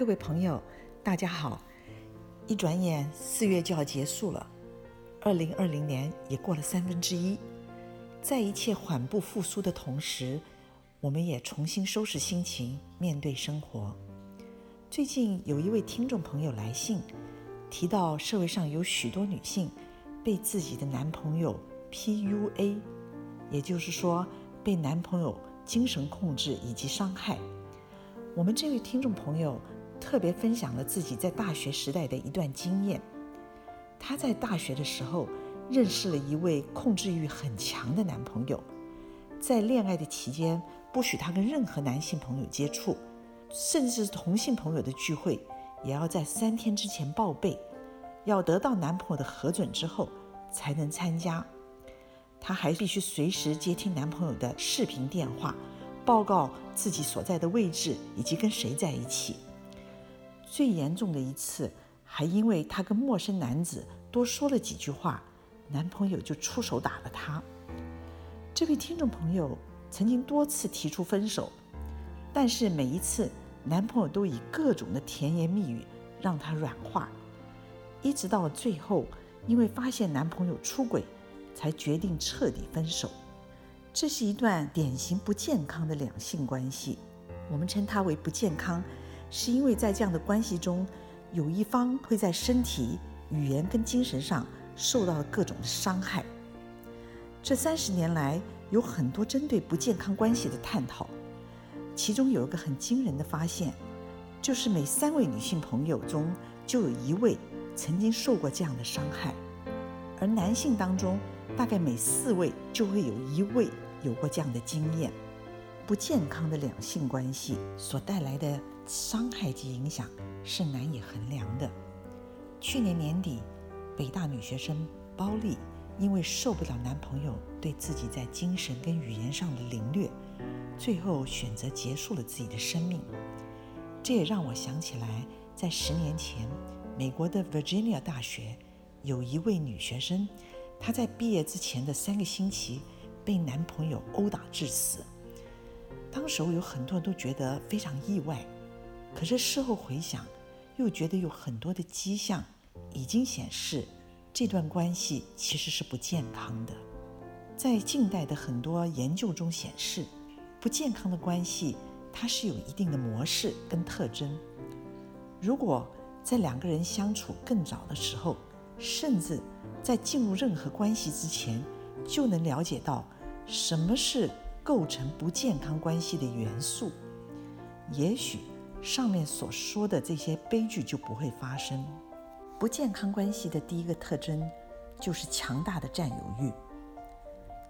各位朋友，大家好！一转眼四月就要结束了，二零二零年也过了三分之一。在一切缓步复苏的同时，我们也重新收拾心情，面对生活。最近有一位听众朋友来信，提到社会上有许多女性被自己的男朋友 PUA，也就是说被男朋友精神控制以及伤害。我们这位听众朋友特别分享了自己在大学时代的一段经验。她在大学的时候认识了一位控制欲很强的男朋友，在恋爱的期间不许她跟任何男性朋友接触，甚至同性朋友的聚会也要在三天之前报备，要得到男朋友的核准之后才能参加。她还必须随时接听男朋友的视频电话。报告自己所在的位置以及跟谁在一起。最严重的一次，还因为她跟陌生男子多说了几句话，男朋友就出手打了她。这位听众朋友曾经多次提出分手，但是每一次男朋友都以各种的甜言蜜语让她软化，一直到最后，因为发现男朋友出轨，才决定彻底分手。这是一段典型不健康的两性关系，我们称它为不健康，是因为在这样的关系中，有一方会在身体、语言跟精神上受到各种的伤害。这三十年来，有很多针对不健康关系的探讨，其中有一个很惊人的发现，就是每三位女性朋友中就有一位曾经受过这样的伤害，而男性当中。大概每四位就会有一位有过这样的经验。不健康的两性关系所带来的伤害及影响是难以衡量的。去年年底，北大女学生包丽因为受不了男朋友对自己在精神跟语言上的凌虐，最后选择结束了自己的生命。这也让我想起来，在十年前，美国的 Virginia 大学有一位女学生。她在毕业之前的三个星期被男朋友殴打致死。当时我有很多人都觉得非常意外，可是事后回想，又觉得有很多的迹象已经显示这段关系其实是不健康的。在近代的很多研究中显示，不健康的关系它是有一定的模式跟特征。如果在两个人相处更早的时候，甚至在进入任何关系之前，就能了解到什么是构成不健康关系的元素，也许上面所说的这些悲剧就不会发生。不健康关系的第一个特征就是强大的占有欲。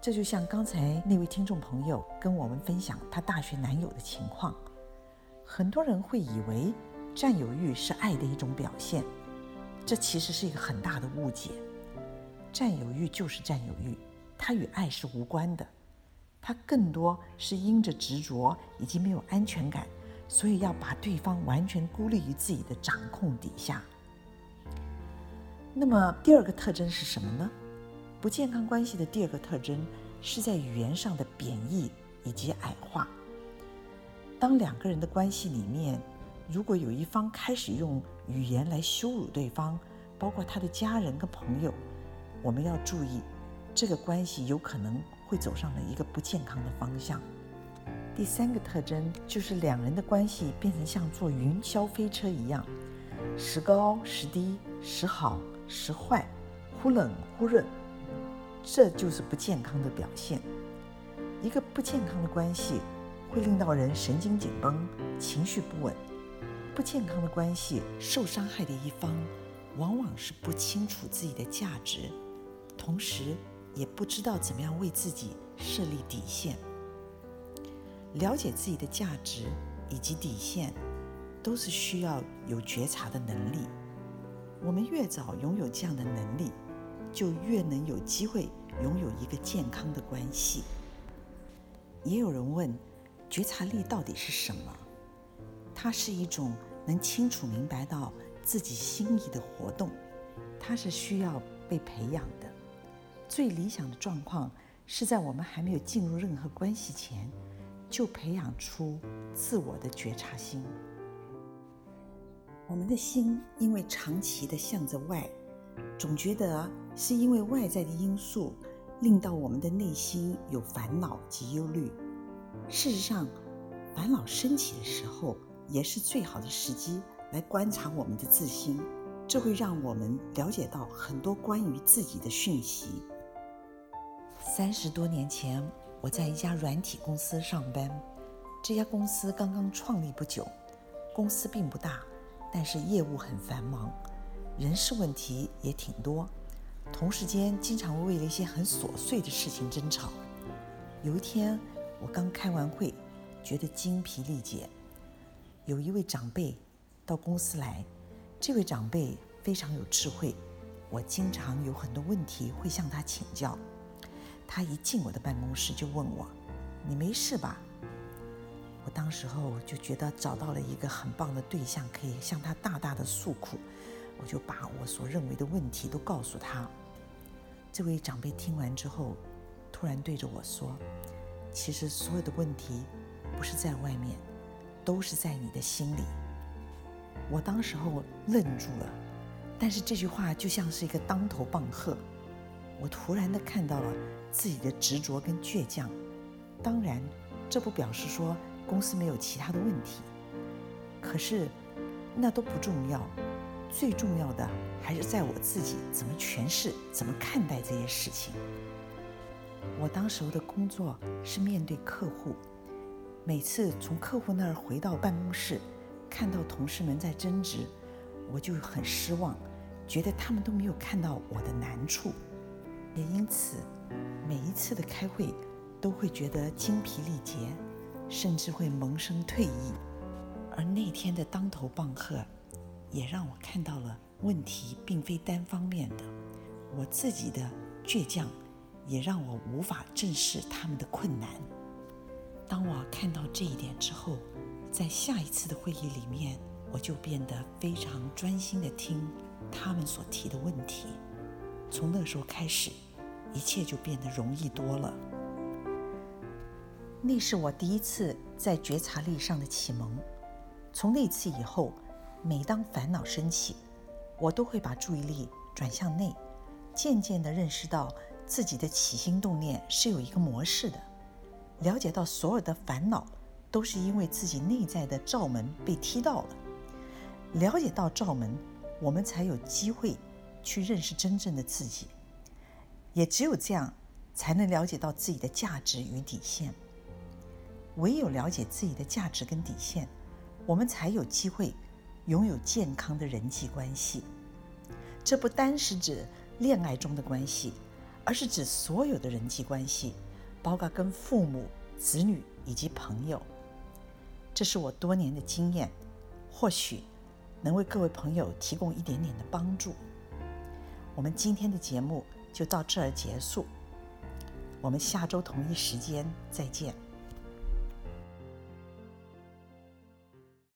这就像刚才那位听众朋友跟我们分享他大学男友的情况，很多人会以为占有欲是爱的一种表现。这其实是一个很大的误解。占有欲就是占有欲，它与爱是无关的，他更多是因着执着以及没有安全感，所以要把对方完全孤立于自己的掌控底下。那么第二个特征是什么呢？不健康关系的第二个特征是在语言上的贬义以及矮化。当两个人的关系里面，如果有一方开始用语言来羞辱对方，包括他的家人跟朋友，我们要注意，这个关系有可能会走上了一个不健康的方向。第三个特征就是两人的关系变成像坐云霄飞车一样，时高时低，时好时坏，忽冷忽热，这就是不健康的表现。一个不健康的关系会令到人神经紧绷，情绪不稳。不健康的关系，受伤害的一方往往是不清楚自己的价值，同时也不知道怎么样为自己设立底线。了解自己的价值以及底线，都是需要有觉察的能力。我们越早拥有这样的能力，就越能有机会拥有一个健康的关系。也有人问，觉察力到底是什么？它是一种能清楚明白到自己心意的活动，它是需要被培养的。最理想的状况是在我们还没有进入任何关系前，就培养出自我的觉察心。我们的心因为长期的向着外，总觉得是因为外在的因素令到我们的内心有烦恼及忧虑。事实上，烦恼升起的时候，也是最好的时机来观察我们的自心，这会让我们了解到很多关于自己的讯息。三十多年前，我在一家软体公司上班，这家公司刚刚创立不久，公司并不大。但是业务很繁忙，人事问题也挺多，同事间经常为了一些很琐碎的事情争吵。有一天，我刚开完会，觉得精疲力竭。有一位长辈到公司来，这位长辈非常有智慧，我经常有很多问题会向他请教。他一进我的办公室就问我：“你没事吧？”我当时候就觉得找到了一个很棒的对象，可以向他大大的诉苦。我就把我所认为的问题都告诉他。这位长辈听完之后，突然对着我说：“其实所有的问题不是在外面，都是在你的心里。”我当时候愣住了，但是这句话就像是一个当头棒喝。我突然的看到了自己的执着跟倔强。当然，这不表示说。公司没有其他的问题，可是那都不重要，最重要的还是在我自己怎么诠释、怎么看待这些事情。我当时候的工作是面对客户，每次从客户那儿回到办公室，看到同事们在争执，我就很失望，觉得他们都没有看到我的难处，也因此每一次的开会都会觉得精疲力竭。甚至会萌生退意，而那天的当头棒喝，也让我看到了问题并非单方面的。我自己的倔强，也让我无法正视他们的困难。当我看到这一点之后，在下一次的会议里面，我就变得非常专心的听他们所提的问题。从那时候开始，一切就变得容易多了。那是我第一次在觉察力上的启蒙。从那次以后，每当烦恼升起，我都会把注意力转向内，渐渐地认识到自己的起心动念是有一个模式的，了解到所有的烦恼都是因为自己内在的罩门被踢到了。了解到罩门，我们才有机会去认识真正的自己。也只有这样，才能了解到自己的价值与底线。唯有了解自己的价值跟底线，我们才有机会拥有健康的人际关系。这不单是指恋爱中的关系，而是指所有的人际关系，包括跟父母、子女以及朋友。这是我多年的经验，或许能为各位朋友提供一点点的帮助。我们今天的节目就到这儿结束，我们下周同一时间再见。